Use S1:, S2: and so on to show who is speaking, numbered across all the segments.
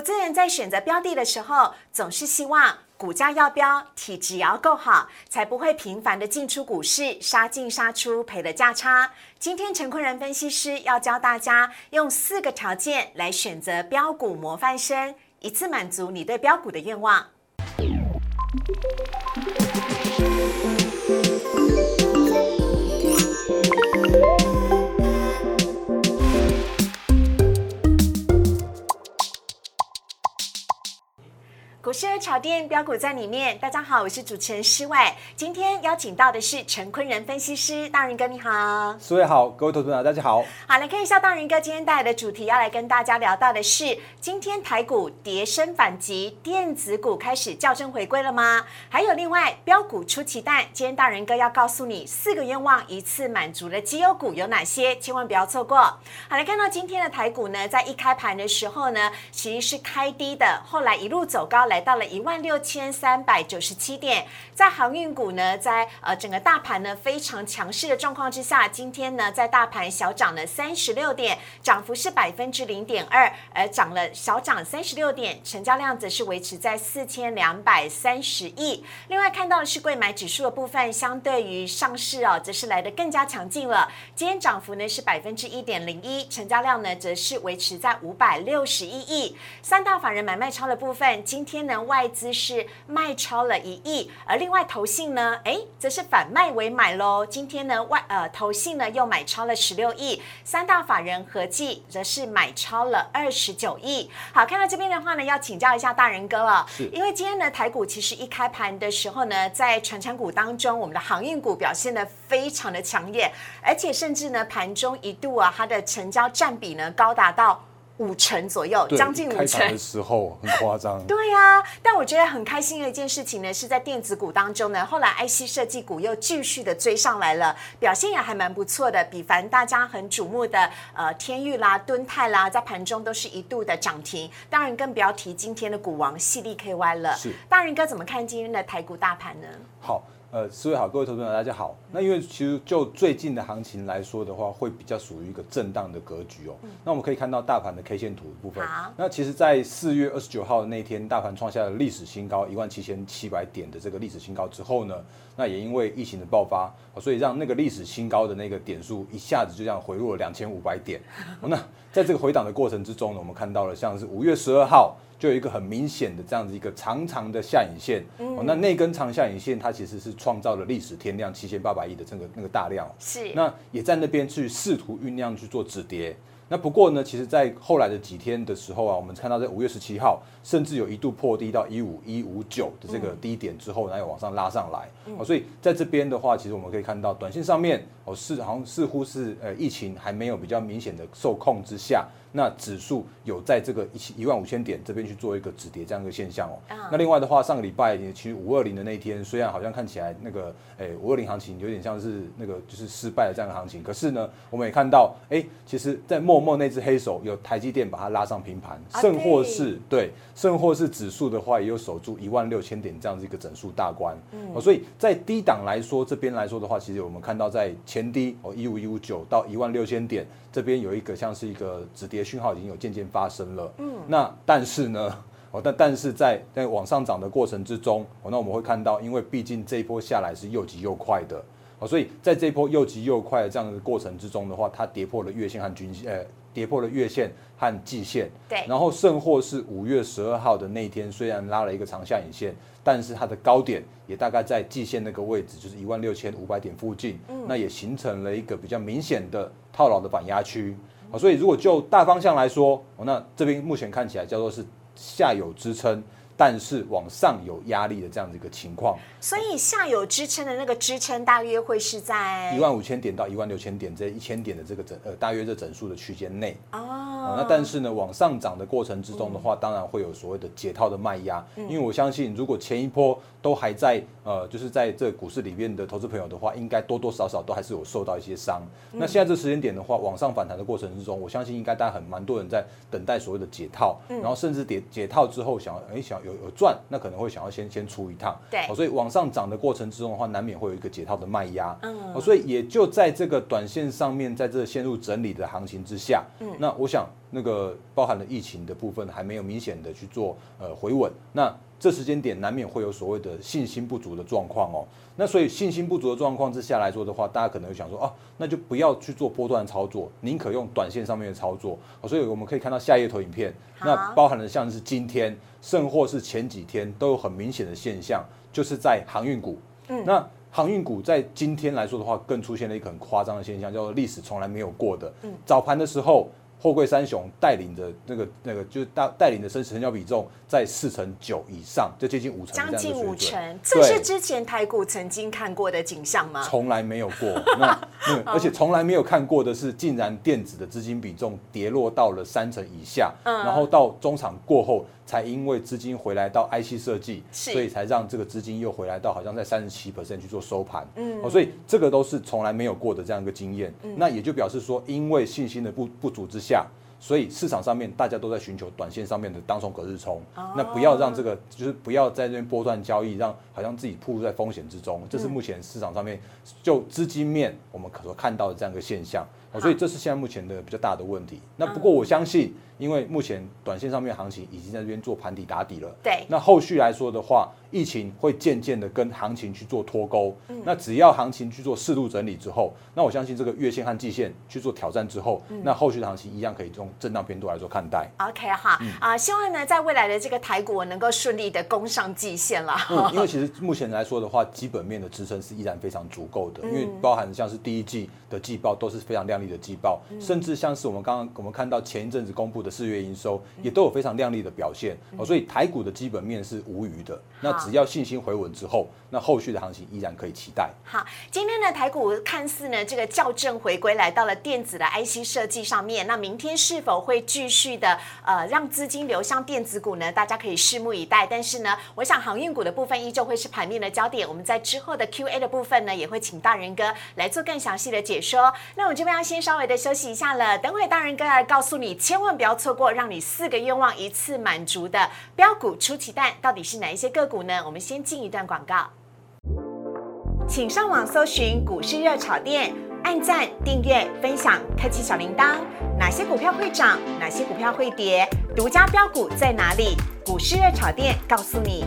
S1: 投资人在选择标的的时候，总是希望股价要标，体质也要够好，才不会频繁的进出股市，杀进杀出，赔了价差。今天陈坤仁分析师要教大家用四个条件来选择标股模范生，一次满足你对标股的愿望。股市炒店标股在里面，大家好，我是主持人施伟。今天邀请到的是陈坤仁分析师，大仁哥你好，
S2: 施伟好，各位投资者大家好。
S1: 好，来看一下大仁哥今天带来的主题，要来跟大家聊到的是，今天台股跌升反击，电子股开始校正回归了吗？还有另外标股出奇蛋，今天大仁哥要告诉你四个愿望一次满足的绩优股有哪些，千万不要错过。好，来看到今天的台股呢，在一开盘的时候呢，其实是开低的，后来一路走高。来到了一万六千三百九十七点，在航运股呢，在呃整个大盘呢非常强势的状况之下，今天呢在大盘小涨了三十六点，涨幅是百分之零点二，而涨了小涨三十六点，成交量则是维持在四千两百三十亿。另外看到的是贵买指数的部分，相对于上市哦，则是来的更加强劲了。今天涨幅呢是百分之一点零一，成交量呢则是维持在五百六十一亿。三大法人买卖超的部分，今天。外资是卖超了一亿，而另外投信呢，哎，则是反卖为买喽。今天呢，外呃投信呢又买超了十六亿，三大法人合计则是买超了二十九亿。好，看到这边的话呢，要请教一下大人哥了，因为今天呢台股其实一开盘的时候呢，在传产股当中，我们的航运股表现的非常的强烈，而且甚至呢盘中一度啊，它的成交占比呢高达到。五成左右，将近五成
S2: 的时候很夸张。
S1: 对呀，但我觉得很开心的一件事情呢，是在电子股当中呢，后来 IC 设计股又继续的追上来了，表现也还蛮不错的。比凡大家很瞩目的呃天域啦、敦泰啦，在盘中都是一度的涨停。当然更不要提今天的股王系利 KY 了。是，大人哥怎么看今天的台股大盘呢？
S2: 好。呃，四位好，各位投资者大家好。那因为其实就最近的行情来说的话，会比较属于一个震荡的格局哦。那我们可以看到大盘的 K 线图部分。那其实，在四月二十九号的那天，大盘创下了历史新高一万七千七百点的这个历史新高之后呢，那也因为疫情的爆发，所以让那个历史新高的那个点数一下子就这样回落了两千五百点。那在这个回档的过程之中呢，我们看到了像是五月十二号。就有一个很明显的这样子一个长长的下影线，哦，那那根长下影线它其实是创造了历史天量七千八百亿的这个那个大量，
S1: 是，
S2: 那也在那边去试图酝酿去做止跌。那不过呢，其实，在后来的几天的时候啊，我们看到在五月十七号，甚至有一度破低到一五一五九的这个低点之后，然后往上拉上来。哦，所以在这边的话，其实我们可以看到，短线上面哦是好像似乎是呃疫情还没有比较明显的受控之下，那指数有在这个一一万五千点这边去做一个止跌这样一个现象哦。那另外的话，上个礼拜其实五二零的那一天，虽然好像看起来那个诶五二零行情有点像是那个就是失败的这样的行情，可是呢，我们也看到哎，其实在默默那只黑手有台积电把它拉上平盘，甚或是对，甚或是指数的话也有守住一万六千点这样子一个整数大关。嗯，所以在低档来说，这边来说的话，其实我们看到在前低哦一五一五九到一万六千点这边有一个像是一个止跌讯号已经有渐渐发生了。嗯，那但是呢，哦但但是在在往上涨的过程之中，哦那我们会看到，因为毕竟这一波下来是又急又快的。哦，所以在这一波又急又快的这样的过程之中的话，它跌破了月线和均线，呃，跌破了月线和季线。
S1: 对。
S2: 然后甚或是五月十二号的那天，虽然拉了一个长下影线，但是它的高点也大概在季线那个位置，就是一万六千五百点附近。嗯。那也形成了一个比较明显的套牢的反压区。啊，所以如果就大方向来说，哦，那这边目前看起来叫做是下有支撑。但是往上有压力的这样的一个情况，
S1: 所以下有支撑的那个支撑大约会是在
S2: 一万五千点到一万六千点这一千点的这个整呃大约这整数的区间内。哦。那但是呢，往上涨的过程之中的话，当然会有所谓的解套的卖压，因为我相信如果前一波都还在呃就是在这股市里面的投资朋友的话，应该多多少少都还是有受到一些伤。那现在这时间点的话，往上反弹的过程之中，我相信应该大家很蛮多人在等待所谓的解套，然后甚至解解套之后想哎想有。有有赚，那可能会想要先先出一趟，
S1: 对，
S2: 所以往上涨的过程之中的话，难免会有一个解套的卖压，嗯，所以也就在这个短线上面，在这陷入整理的行情之下，嗯，那我想那个包含了疫情的部分还没有明显的去做呃回稳，那这时间点难免会有所谓的信心不足的状况哦。那所以信心不足的状况之下来说的话，大家可能会想说，哦，那就不要去做波段操作，宁可用短线上面的操作。所以我们可以看到下页投影片，那包含了像是今天，甚或是前几天都有很明显的现象，就是在航运股。嗯，那航运股在今天来说的话，更出现了一个很夸张的现象，叫做历史从来没有过的。嗯，早盘的时候。货柜三雄带领的那个那个就是带带领的生死成交比重在四成九以上，就接近五成，
S1: 将近五成，这是之前台股曾经看过的景象吗？
S2: 从来没有过，那而且从来没有看过的是，竟然电子的资金比重跌落到了三成以下，然后到中场过后。才因为资金回来到 IC 设计，所以才让这个资金又回来到好像在三十七 percent 去做收盘，嗯，哦，所以这个都是从来没有过的这样一个经验，那也就表示说，因为信心的不不足之下。所以市场上面大家都在寻求短线上面的当冲隔日冲，那不要让这个就是不要在这边波段交易，让好像自己暴露在风险之中。这是目前市场上面就资金面我们可所看到的这样一个现象。所以这是现在目前的比较大的问题。那不过我相信，因为目前短线上面行情已经在这边做盘底打底了。
S1: 对。
S2: 那后续来说的话，疫情会渐渐的跟行情去做脱钩。那只要行情去做适度整理之后，那我相信这个月线和季线去做挑战之后，那后续的行情一样可以用。震荡偏度来做看待。
S1: OK 哈啊，希望呢在未来的这个台股能够顺利的攻上季线了。
S2: 嗯，因为其实目前来说的话，基本面的支撑是依然非常足够的。因为包含像是第一季的季报都是非常亮丽的季报，甚至像是我们刚刚我们看到前一阵子公布的四月营收也都有非常亮丽的表现。哦，所以台股的基本面是无虞的。那只要信心回稳之后，那后续的行情依然可以期待。
S1: 好，今天的台股看似呢这个校正回归来到了电子的 IC 设计上面，那明天是否会继续的呃让资金流向电子股呢？大家可以拭目以待。但是呢，我想航运股的部分依旧会是盘面的焦点。我们在之后的 Q&A 的部分呢，也会请大人哥来做更详细的解说。那我这边要先稍微的休息一下了，等会大人哥来告诉你，千万不要错过让你四个愿望一次满足的标股出奇蛋，到底是哪一些个股呢？我们先进一段广告，请上网搜寻股市热炒店。按赞、订阅、分享，开启小铃铛。哪些股票会涨？哪些股票会跌？独家标股在哪里？股市热炒店告诉你。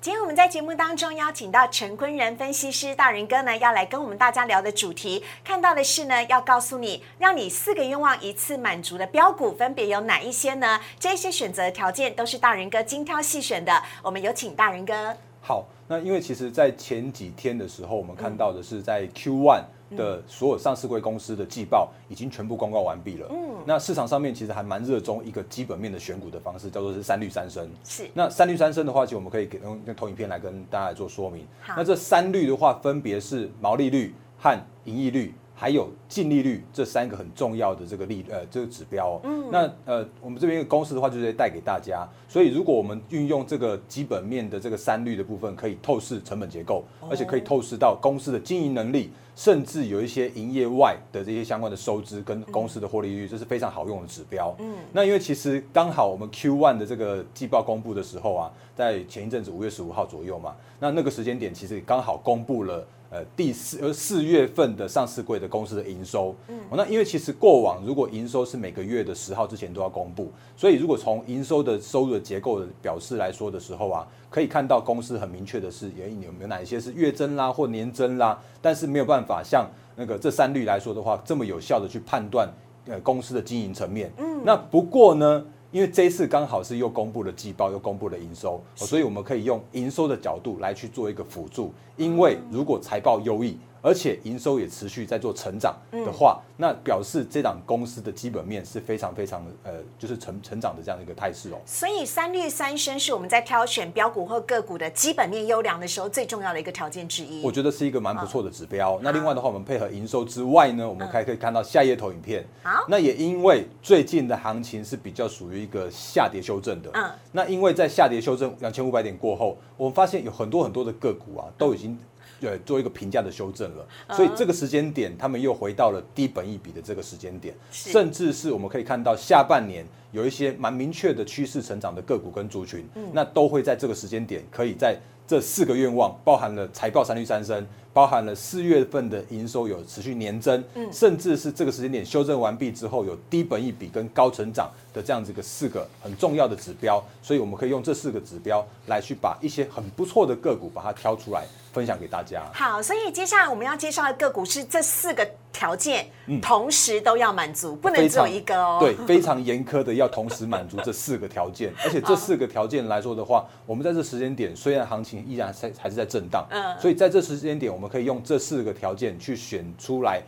S1: 今天我们在节目当中邀请到陈坤仁分析师大人哥呢，要来跟我们大家聊的主题，看到的是呢，要告诉你，让你四个愿望一次满足的标股分别有哪一些呢？这些选择条件都是大人哥精挑细选的。我们有请大人哥。
S2: 好。那因为其实，在前几天的时候，我们看到的是在 Q one 的所有上市贵公司的季报已经全部公告完毕了。嗯，那市场上面其实还蛮热衷一个基本面的选股的方式，叫做是三率三升。
S1: 是。
S2: 那三率三升的话，其实我们可以给用投影片来跟大家来做说明。那这三率的话，分别是毛利率和盈利率。还有净利率这三个很重要的这个利呃这个指标，嗯，那呃我们这边公司的话就是带给大家，所以如果我们运用这个基本面的这个三率的部分，可以透视成本结构，而且可以透视到公司的经营能力，甚至有一些营业外的这些相关的收支跟公司的获利率，这是非常好用的指标。嗯，那因为其实刚好我们 Q one 的这个季报公布的时候啊，在前一阵子五月十五号左右嘛，那那个时间点其实刚好公布了。呃，第四呃四月份的上市柜的公司的营收，嗯，那因为其实过往如果营收是每个月的十号之前都要公布，所以如果从营收的收入的结构的表示来说的时候啊，可以看到公司很明确的是有有没有哪一些是月增啦或年增啦，但是没有办法像那个这三率来说的话，这么有效的去判断呃公司的经营层面，嗯，那不过呢。因为这一次刚好是又公布了季报，又公布了营收，所以我们可以用营收的角度来去做一个辅助。因为如果财报优异，而且营收也持续在做成长的话，那表示这档公司的基本面是非常非常呃，就是成成长的这样的一个态势哦。
S1: 所以三率三升是我们在挑选标股或个股的基本面优良的时候最重要的一个条件之一。
S2: 我觉得是一个蛮不错的指标。那另外的话，我们配合营收之外呢，我们还可以看到下页投影片。
S1: 好，
S2: 那也因为最近的行情是比较属于一个下跌修正的。嗯，那因为在下跌修正两千五百点过后，我们发现有很多很多的个股啊，都已经。对，做一个评价的修正了，所以这个时间点，他们又回到了低本一比的这个时间点，甚至是我们可以看到下半年有一些蛮明确的趋势成长的个股跟族群，那都会在这个时间点，可以在这四个愿望，包含了财报三率三升。包含了四月份的营收有持续年增，甚至是这个时间点修正完毕之后有低本一比跟高成长的这样子一个四个很重要的指标，所以我们可以用这四个指标来去把一些很不错的个股把它挑出来分享给大家。
S1: 好，所以接下来我们要介绍的个股是这四个条件，同时都要满足，不能只有一个哦。
S2: 对，非常严苛的要同时满足这四个条件，而且这四个条件来说的话，我们在这时间点虽然行情依然在还是在震荡，嗯，所以在这时间点我们可以用这四个条件去选出来。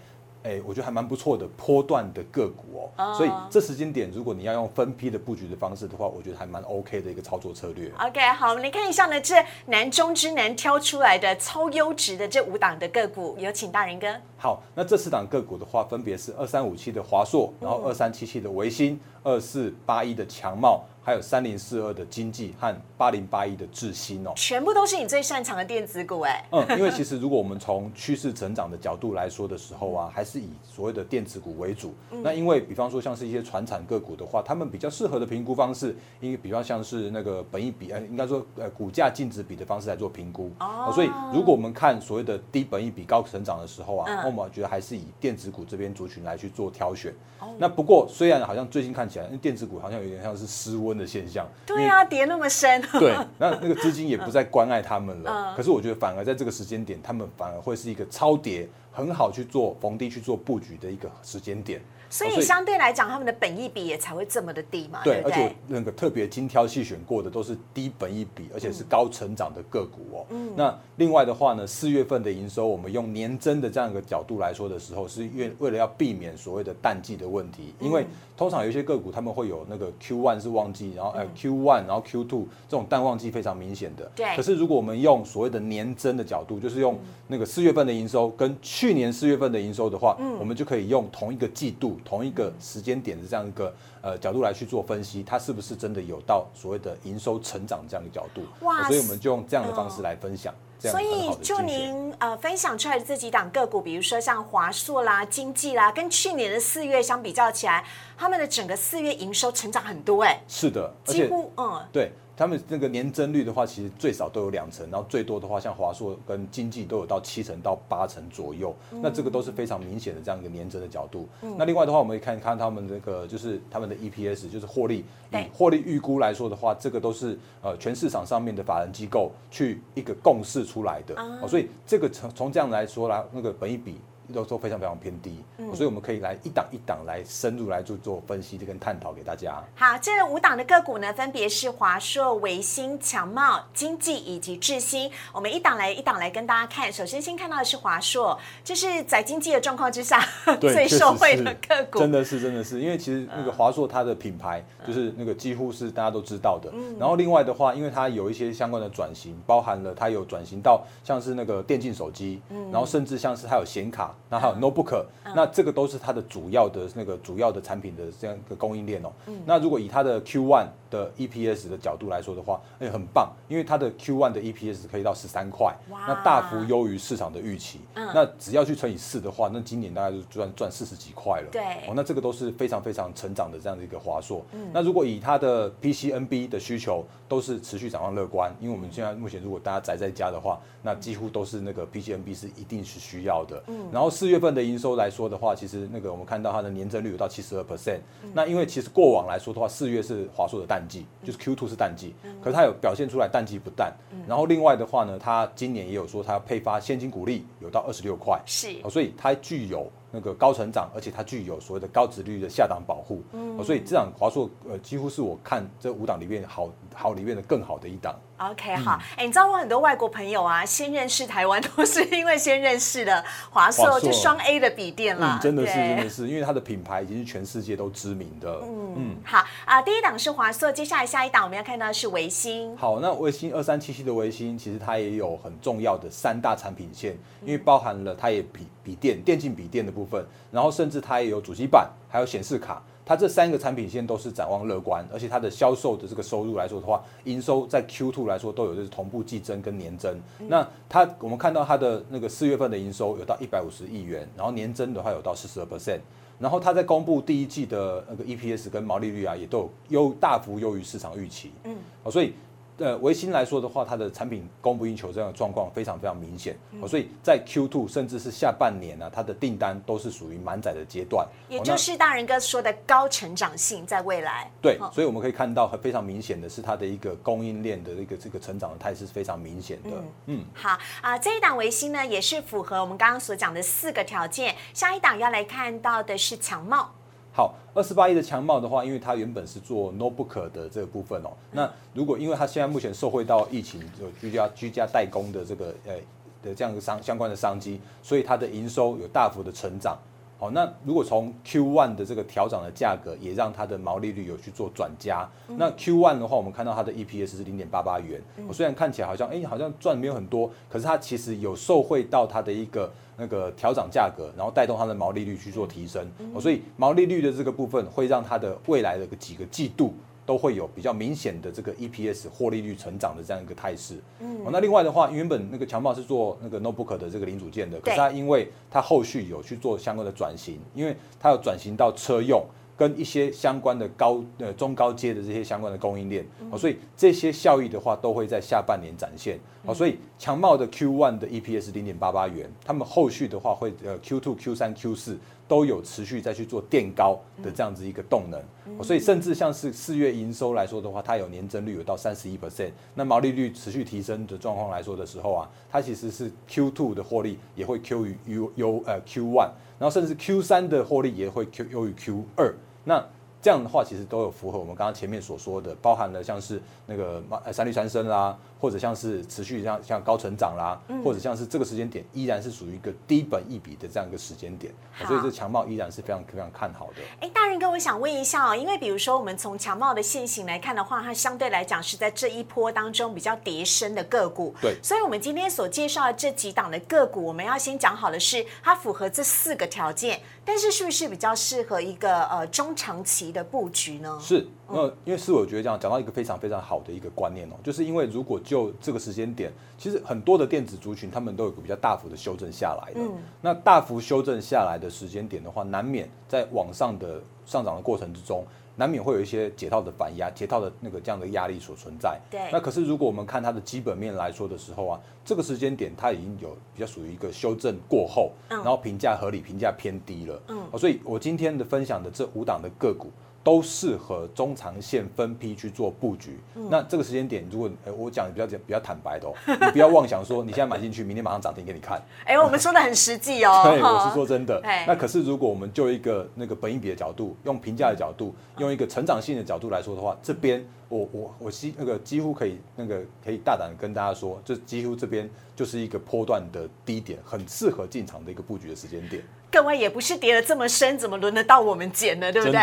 S2: 哎，我觉得还蛮不错的，波段的个股哦，所以这时间点，如果你要用分批的布局的方式的话，我觉得还蛮 OK 的一个操作策略。
S1: OK，好，你看一下呢，这难中之难挑出来的超优质的这五档的个股，有请大人哥。
S2: 好，那这四档个股的话，分别是二三五七的华硕，然后二三七七的维新，二四八一的强茂。还有三零四二的经济和八零八一的智新哦，
S1: 全部都是你最擅长的电子股哎。
S2: 嗯，因为其实如果我们从趋势成长的角度来说的时候啊，还是以所谓的电子股为主。那因为比方说像是一些传产个股的话，他们比较适合的评估方式，因为比方像是那个本益比，呃，应该说呃股价净值比的方式来做评估。哦。所以如果我们看所谓的低本益比高成长的时候啊，那我们觉得还是以电子股这边族群来去做挑选。哦。那不过虽然好像最近看起来，因为电子股好像有点像是失温。的现象，
S1: 对啊，跌那么深，
S2: 对，那那个资金也不再关爱他们了。可是我觉得反而在这个时间点，他们反而会是一个超跌，很好去做逢低去做布局的一个时间点。
S1: 所以相对来讲，他们的本益比也才会这么的低嘛。
S2: 对，
S1: 而
S2: 且那个特别精挑细选过的都是低本益比，而且是高成长的个股哦。嗯。那另外的话呢，四月份的营收，我们用年增的这样一个角度来说的时候，是为为了要避免所谓的淡季的问题，因为通常有一些个股他们会有那个 Q one 是旺季，然后呃 Q one，然后 Q two 这种淡旺季非常明显的。
S1: 对。
S2: 可是如果我们用所谓的年增的角度，就是用那个四月份的营收跟去年四月份的营收的话，嗯，我们就可以用同一个季度同一个时。时间点的这样一个呃角度来去做分析，它是不是真的有到所谓的营收成长这样的角度？哇！所以我们就用这样的方式来分享。
S1: 所以就您呃分享出来的这几档个股，比如说像华硕啦、经济啦，跟去年的四月相比较起来，他们的整个四月营收成长很多哎。
S2: 是的，
S1: 几乎嗯
S2: 对。他们那个年增率的话，其实最少都有两成，然后最多的话，像华硕跟经济都有到七成到八成左右。那这个都是非常明显的这样一个年增的角度。那另外的话，我们可以看看他们那个就是他们的 EPS，就是获利，以获利预估来说的话，这个都是呃全市场上面的法人机构去一个共识出来的。哦，所以这个从从这样来说来，那个本一比。都都非常非常偏低，所以我们可以来一档一档来深入来做做分析，跟探讨给大家。
S1: 好，这五档的个股呢，分别是华硕、维新、强茂、经济以及智新。我们一档来一档来跟大家看。首先先看到的是华硕，就是在经济的状况之下 最受惠的个股，
S2: 真的是真的是，因为其实那个华硕它的品牌就是那个几乎是大家都知道的。嗯然后另外的话，因为它有一些相关的转型，包含了它有转型到像是那个电竞手机，嗯然后甚至像是它有显卡。那还有 notebook，那这个都是它的主要的那个主要的产品的这样一个供应链哦。那如果以它的 Q one 的 EPS 的角度来说的话，哎，很棒，因为它的 Q one 的 EPS 可以到十三块，那大幅优于市场的预期。那只要去乘以四的话，那今年大概就赚赚四十几块了。
S1: 对，
S2: 哦，那这个都是非常非常成长的这样的一个华硕。那如果以它的 PCNB 的需求都是持续展望乐观，因为我们现在目前如果大家宅在家的话，那几乎都是那个 PCNB 是一定是需要的。嗯，然后。四月份的营收来说的话，其实那个我们看到它的年增率有到七十二 percent。那因为其实过往来说的话，四月是华硕的淡季，就是 Q two 是淡季，可是它有表现出来淡季不淡。然后另外的话呢，它今年也有说它要配发现金股利有到二十六块，
S1: 是，
S2: 所以它具有。那个高成长，而且它具有所谓的高值率的下档保护，嗯，所以这档华硕呃几乎是我看这五档里面好好里面的更好的一档。
S1: OK，好，哎，你知道我很多外国朋友啊，先认识台湾都是因为先认识了华硕，就双 A 的笔电了，
S2: 真的是真的是，因为它的品牌已经是全世界都知名的。嗯
S1: 嗯，好啊，第一档是华硕，接下来下一档我们要看到是维新。
S2: 好，那维新二三七七的维新，其实它也有很重要的三大产品线，因为包含了它也笔笔电电竞笔电的部分，然后。甚至它也有主机板，还有显示卡，它这三个产品线都是展望乐观，而且它的销售的这个收入来说的话，营收在 Q two 来说都有就是同步季增跟年增。那它我们看到它的那个四月份的营收有到一百五十亿元，然后年增的话有到四十二 percent，然后它在公布第一季的那个 EPS 跟毛利率啊，也都有优大幅优于市场预期。嗯，所以。呃，维新来说的话，它的产品供不应求这样的状况非常非常明显，所以在 Q2 甚至是下半年呢，它的订单都是属于满载的阶段，
S1: 也就是大人哥说的高成长性，在未来。
S2: 对，所以我们可以看到非常明显的是它的一个供应链的一个这个成长的态势非常明显的。
S1: 嗯，好啊，这一档维新呢，也是符合我们刚刚所讲的四个条件。下一档要来看到的是强茂。
S2: 好，二十八亿的强茂的话，因为它原本是做 notebook 的这个部分哦。那如果因为它现在目前受惠到疫情，有居家居家代工的这个呃的这样一个商相关的商机，所以它的营收有大幅的成长。好，那如果从 Q one 的这个调涨的价格，也让它的毛利率有去做转加。那 Q one 的话，我们看到它的 EPS 是零点八八元。我虽然看起来好像哎，好像赚没有很多，可是它其实有受惠到它的一个那个调整价格，然后带动它的毛利率去做提升。所以毛利率的这个部分会让它的未来的几个季度。都会有比较明显的这个 EPS 获利率成长的这样一个态势。嗯，那另外的话，原本那个强茂是做那个 notebook 的这个零组件的，可是它因为它后续有去做相关的转型，因为它要转型到车用跟一些相关的高呃中高阶的这些相关的供应链，哦，所以这些效益的话都会在下半年展现。哦，所以强茂的 Q one 的 EPS 零点八八元，他们后续的话会呃 Q two、Q 三、Q 四。都有持续再去做垫高的这样子一个动能，所以甚至像是四月营收来说的话，它有年增率有到三十一。percent，那毛利率持续提升的状况来说的时候啊，它其实是 Q two 的获利也会 Q 于 U U 呃 Q one，然后甚至 Q 三的获利也会 Q 优于 Q 二，那。这样的话，其实都有符合我们刚刚前面所说的，包含了像是那个三氯三砷啦，或者像是持续像像高成长啦，或者像是这个时间点依然是属于一个低本一笔的这样一个时间点，所以这强茂依然是非常非常看好的。
S1: 哎，大人哥，我想问一下哦，因为比如说我们从强茂的现形来看的话，它相对来讲是在这一波当中比较跌升的个股。
S2: 对，
S1: 所以我们今天所介绍的这几档的个股，我们要先讲好的是它符合这四个条件，但是是不是比较适合一个呃中长期的布局呢？
S2: 是，那因为是我觉得这样讲到一个非常非常好的一个观念哦，就是因为如果就这个时间点，其实很多的电子族群他们都有个比较大幅的修正下来的，那大幅修正下来的时间点的话，难免在往上的上涨的过程之中，难免会有一些解套的反压、解套的那个这样的压力所存在。
S1: 对，
S2: 那可是如果我们看它的基本面来说的时候啊，这个时间点它已经有比较属于一个修正过后，然后评价合理、评价偏低了。嗯，所以我今天的分享的这五档的个股。都适合中长线分批去做布局。那这个时间点，如果我讲比较比较坦白的，哦 你不要妄想说你现在买进去，明天马上涨停给你看。
S1: 哎，我们说的很实际哦。
S2: 对，我是说真的。那可是如果我们就一个那个本益比的角度，用评价的角度，用一个成长性的角度来说的话，这边我我我几那个几乎可以那个可以大胆跟大家说，这几乎这边就是一个波段的低点，很适合进场的一个布局的时间点。
S1: 各位也不是跌的这么深，怎么轮得到我们捡呢？对不对？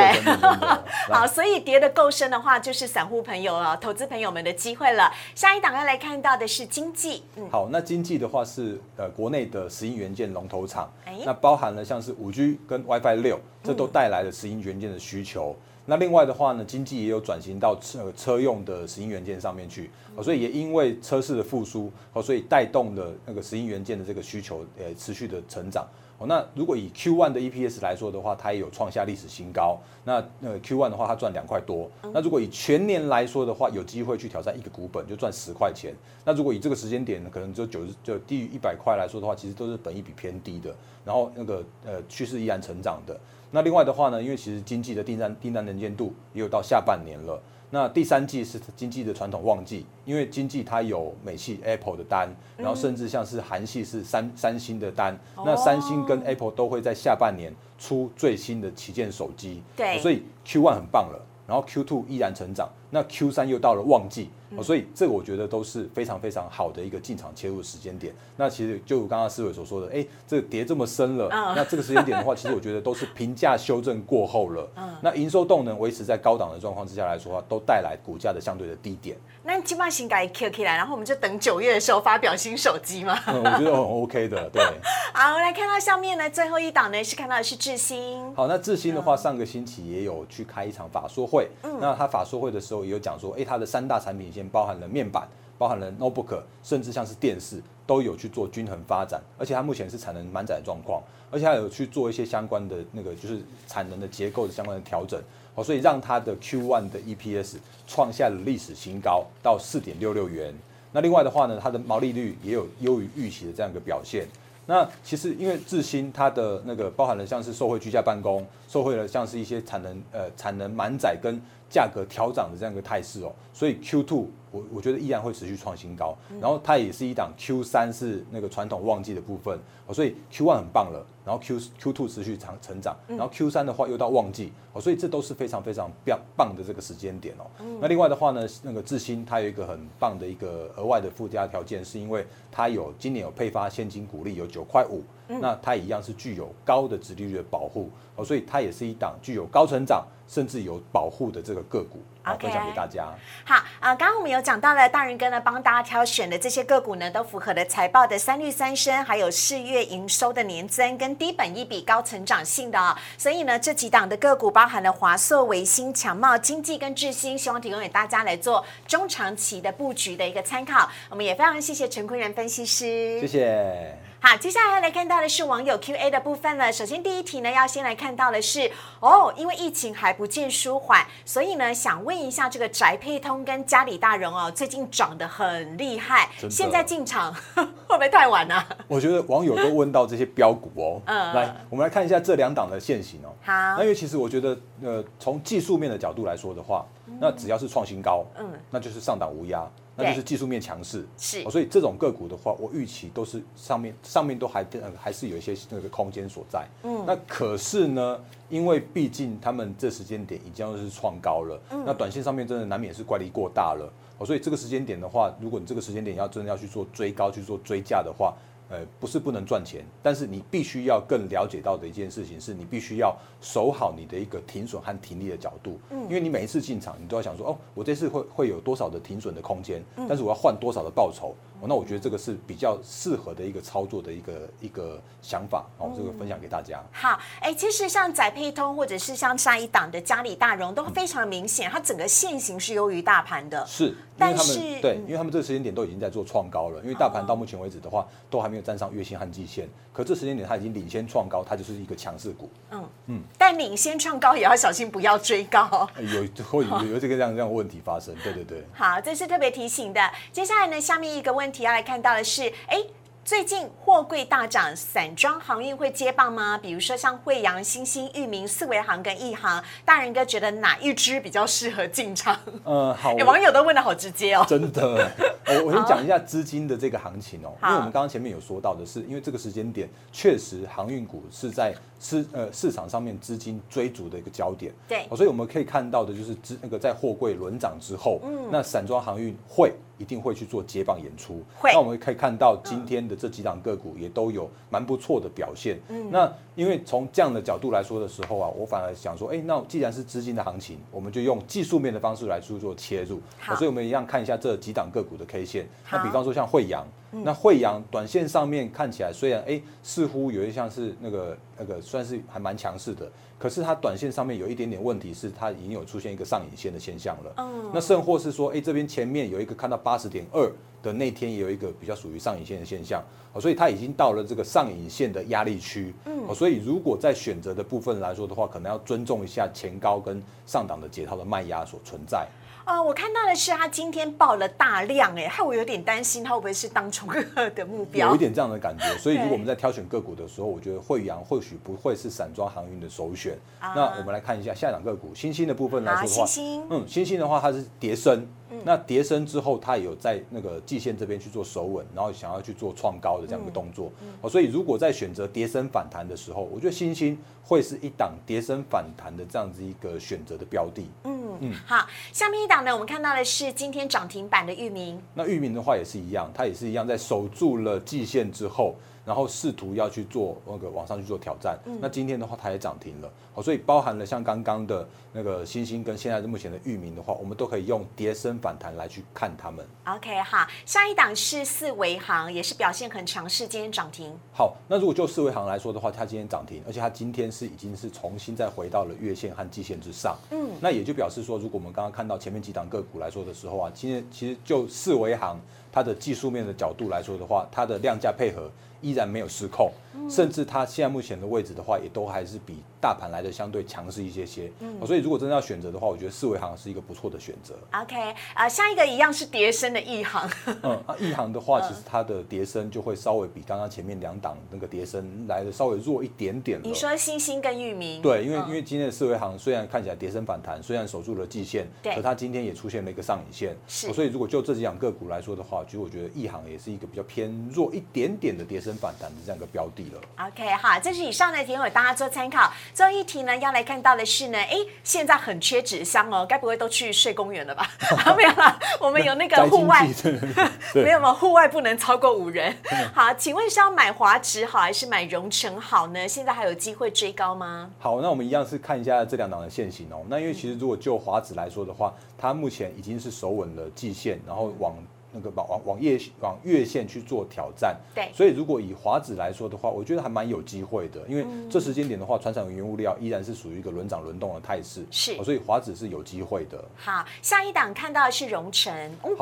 S1: 好，所以跌的够深的话，就是散户朋友啊、投资朋友们的机会了。下一档要来看到的是经济。
S2: 嗯，好，那经济的话是呃国内的石英元件龙头厂，那包含了像是五 G 跟 WiFi 六，这都带来了石英元件的需求。那另外的话呢，经济也有转型到车车用的石英元件上面去，所以也因为车市的复苏，哦，所以带动的那个石英元件的这个需求，呃，持续的成长。哦，那如果以 Q one 的 EPS 来说的话，它也有创下历史新高。那呃 Q one 的话，它赚两块多。那如果以全年来说的话，有机会去挑战一个股本，就赚十块钱。那如果以这个时间点，可能就九十就低于一百块来说的话，其实都是本益比偏低的。然后那个呃趋势依然成长的。那另外的话呢，因为其实经济的订单订单能见度也有到下半年了。那第三季是经济的传统旺季，因为经济它有美系 Apple 的单，然后甚至像是韩系是三三星的单，那三星跟 Apple 都会在下半年出最新的旗舰手机，
S1: 对，
S2: 所以 Q one 很棒了，然后 Q two 依然成长，那 Q 三又到了旺季。所以这个我觉得都是非常非常好的一个进场切入时间点。那其实就刚刚思伟所说的，哎，这个跌这么深了，那这个时间点的话，其实我觉得都是平价修正过后了。那营收动能维持在高档的状况之下来说话，都带来股价的相对的低点。
S1: 那金马型改 Q 起来，然后我们就等九月的时候发表新手机嘛。
S2: 我觉得很 OK 的，对。
S1: 好，我来看到下面呢，最后一档呢是看到的是智新。
S2: 好，那智新的话，上个星期也有去开一场法说会。嗯。那他法说会的时候也有讲说，哎，它的三大产品。线包含了面板，包含了 notebook，甚至像是电视，都有去做均衡发展，而且它目前是产能满载的状况，而且它有去做一些相关的那个就是产能的结构的相关的调整，哦，所以让它的 Q1 的 EPS 创下了历史新高，到四点六六元。那另外的话呢，它的毛利率也有优于预期的这样一个表现。那其实因为智新它的那个包含了像是受惠居家办公，受惠了像是一些产能呃产能满载跟价格调涨的这样一个态势哦，所以 Q2 我我觉得依然会持续创新高，然后它也是一档 Q3 是那个传统旺季的部分。哦，所以 Q1 很棒了，然后 Q Q2 持续长成长，然后 Q3 的话又到旺季哦，所以这都是非常非常棒棒的这个时间点哦。那另外的话呢，那个智新它有一个很棒的一个额外的附加条件，是因为它有今年有配发现金股利有九块五，那它一样是具有高的殖利率的保护哦，所以它也是一档具有高成长甚至有保护的这个个股，分享给大家。
S1: 好啊，刚刚我们有讲到了大人哥呢，帮大家挑选的这些个股呢，都符合了财报的三率三升，还有四月营收的年增跟低本一比高成长性的哦。所以呢，这几档的个股包含了华硕、维新、强茂、经济跟智新，希望提供给大家来做中长期的布局的一个参考。我们也非常谢谢陈坤仁分析师，
S2: 谢谢。
S1: 好，接下来要来看到的是网友 Q&A 的部分了。首先第一题呢，要先来看到的是哦，因为疫情还不见舒缓，所以呢，想问一下这个宅配通跟家里大人哦，最近涨得很厉害，现在进场 会不会太晚呢、
S2: 我觉得网友都问到这些标股哦，
S1: 嗯。
S2: 来，我们来看一下这两档的现形哦。
S1: 好。
S2: 那因为其实我觉得，呃，从技术面的角度来说的话，那只要是创新高，
S1: 嗯。
S2: 那就是上档无压，那就是技术面强势。
S1: 是
S2: 哦所以这种个股的话，我预期都是上面上面都还呃还是有一些那个空间所在。嗯，那可是呢，因为毕竟他们这时间点已经是创高了，嗯那短线上面真的难免是乖离过大了。哦，所以这个时间点的话，如果你这个时间点要真的要去做追高、去做追价的话，呃，不是不能赚钱，但是你必须要更了解到的一件事情是，你必须要守好你的一个停损和停利的角度。嗯，因为你每一次进场，你都要想说，哦，我这次会会有多少的停损的空间，但是我要换多少的报酬。哦，那我觉得这个是比较适合的一个操作的一个一个想法。哦，这个分享给大家。
S1: 好，哎，其实像载配通或者是像上一档的嘉里大荣都非常明显，它整个线型是优于大盘的。
S2: 是，
S1: 但是
S2: 对
S1: 嗯，
S2: 因为他们这个时间点都已经在做创高了，因为大盘到目前为止的话，都还没有站上月线和季线，可这时间点它已经领先创高，它就是一个强势股。
S1: 嗯嗯但领先创高也要小心，不要追高。
S2: 呃有会有有这个这样这样问题发生，对对对。
S1: 好，这是特别提醒的。接下来呢，下面一个问题要来看到的是，哎。最近货柜大涨，散装航运会接棒吗？比如说像惠阳、新兴、裕民、四维航跟亿航，大人哥觉得哪一支比较适合进场？
S2: 呃，好，
S1: 哎，网友都问的好直接哦。
S2: 真的，我我先讲一下资金的这个行情哦，因
S1: 好
S2: 为我们刚刚前面有说到的是，因为这个时间点确实航运股是在市呃市场上面资金追逐的一个焦点，
S1: 对。
S2: 哦所以我们可以看到的就是资那个在货柜轮涨之后，
S1: 嗯。
S2: 那散装航运会一定会去做接棒演出，
S1: 会。
S2: 那我们可以看到今天的这几档个股也都有蛮不错的表现，
S1: 嗯。
S2: 那因为从这样的角度来说的时候啊，我反而想说，哎，那既然是资金的行情，我们就用技术面的方式来去做切入，
S1: 好。
S2: 哦所以我们一样看一下这几档个股的 K 线。那比方说像惠阳，那惠阳短线上面看起来虽然哎似乎有一项是那个那个算是还蛮强势的，可是它短线上面有一点点问题是它已经有出现一个上影线的现象了。
S1: 嗯
S2: 那甚或是说，哎这边前面有一个看到八十点二的那天也有一个比较属于上影线的现象，哦，所以它已经到了这个上影线的压力区。嗯，哦，所以如果在选择的部分来说的话，可能要尊重一下前高跟上档的解套的卖压所存在。
S1: 呃，我看到的是他今天爆了大量，哎，害我有点担心他会不会是当冲客的目标
S2: 有一。点这样的感觉，所以如果我们在挑选个股的时候，我觉得惠阳或许不会是散装航运的首选。
S1: 啊
S2: 那我们来看一下下档个股，新兴的部分来
S1: 好，
S2: 说的话，
S1: 星星，
S2: 嗯，新兴的话它是叠升，那跌升之后，它也有在那个季线这边去做守稳，然后想要去做创高的这样一个动作。哦，所以如果在选择跌升反弹的时候，我觉得新兴会是一档跌升反弹的这样子一个选择的标的。
S1: 嗯，好，下面一档呢，我们看到的是今天涨停板的域名，
S2: 那域名的话也是一样，它也是一样，在守住了季线之后，然后试图要去做那个往上去做挑战。
S1: 嗯
S2: 那今天的话，它也涨停了，好，所以包含了像刚刚的那个星星跟现在目前的域名的话，我们都可以用跌升反弹来去看它们。
S1: OK，好，下一档是四维行，也是表现很强势，今天涨停。
S2: 好，那如果就四维行来说的话，它今天涨停，而且它今天是已经是重新再回到了月线和季线之上。嗯，那也就表示说，如果我们刚刚看到前面几档个股来说的时候啊，今天其实就四维行它的技术面的角度来说的话，它的量价配合依然没有失控，甚至它现在目前的位置的话，也都还是比大盘来的相对强势一些些。嗯，所以如果真的要选择的话，我觉得四维行是一个不错的选择。
S1: OK，呃，下一个一样是叠升的一行。
S2: 嗯，那一行的话，其实它的叠升就会稍微比刚刚前面两档那个叠升来的稍微弱一点点了。
S1: 你说星星跟域名？
S2: 对，因为、
S1: 嗯
S2: 因为今天的四维行虽然看起来叠升反弹，虽然守住了季线，
S1: 对
S2: 可它今天也出现了一个上影线，
S1: 是
S2: 所以如果就这几档个股来说的话，其实我觉得一行也是一个比较偏弱一点点的叠升反弹的这样一个标的了。
S1: OK，好，这是以上的提供给大家做参考。最后一题呢，要来看到的是呢，哎，现在很缺纸箱哦，该不会都去睡公园了吧？啊没有啦，我们有那个
S2: 宅
S1: 户外 没有吗？户外不能超过五人。好，请问是要买华指好还是买荣成好呢？现在还有机会追高吗？
S2: 好，那我们一样是看一下这两档的线型哦。那因为其实如果就华指来说的话，它目前已经是守稳了季线，然后往那个往往往月往月线去做挑战。
S1: 对。
S2: 所以如果以华子来说的话，我觉得还蛮有机会的，因为
S1: 嗯。
S2: 这时间点的话，船产原物料依然是属于一个轮涨轮动的态势，
S1: 是。
S2: 哦所以华子是有机会的。
S1: 好，下一档看到的是荣成，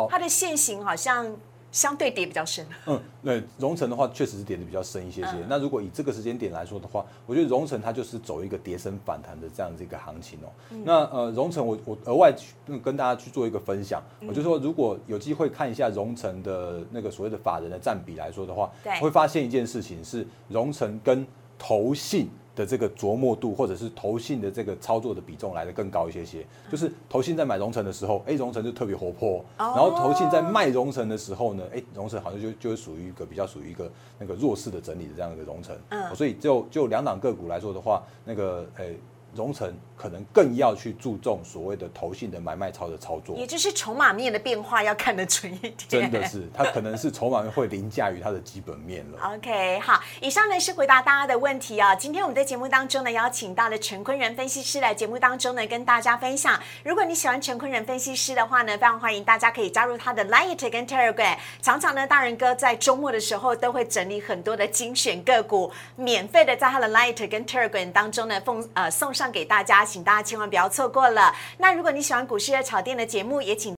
S1: 它的线型好像相对跌比较深。
S2: 嗯，对，荣成的话确实是跌的比较深一些些。
S1: 嗯
S2: 那如果以这个时间点来说的话，我觉得荣成它就是走一个跌升反弹的这样子一个行情哦、
S1: 嗯
S2: 那呃，荣成我我额外去嗯跟大家去做一个分享，
S1: 嗯
S2: 我就说如果有机会看一下荣成的那个所谓的法人的占比来说的话
S1: 对，
S2: 会发现一件事情是荣成跟投信。的这个琢磨度，或者是投信的这个操作的比重来的更高一些些，就是投信在买融成的时候，哎，融成就特别活泼，然后投信在卖融成的时候呢，哎，融成好像就就是属于一个比较属于一个那个弱势的整理的这样一个融成，
S1: 嗯
S2: 所以就就两档个股来说的话，那个诶。荣成可能更要去注重所谓的投信的买卖操的操作，
S1: 也就是筹码面的变化要看得准一点。
S2: 真的是它可能是筹码面会凌驾于它的基本面了。
S1: OK，好，以上呢是回答大家的问题啊、今天我们在节目当中呢，邀请到了陈坤仁分析师来节目当中呢，跟大家分享。如果你喜欢陈坤仁分析师的话呢，非常欢迎大家可以加入他的 Light 跟 Telegram。常常呢，大人哥在周末的时候都会整理很多的精选个股，免费的在他的 Light 跟 Telegram 当中呢，奉呃送给大家，请大家千万不要错过了。那如果你喜欢股市的炒店的节目，也请。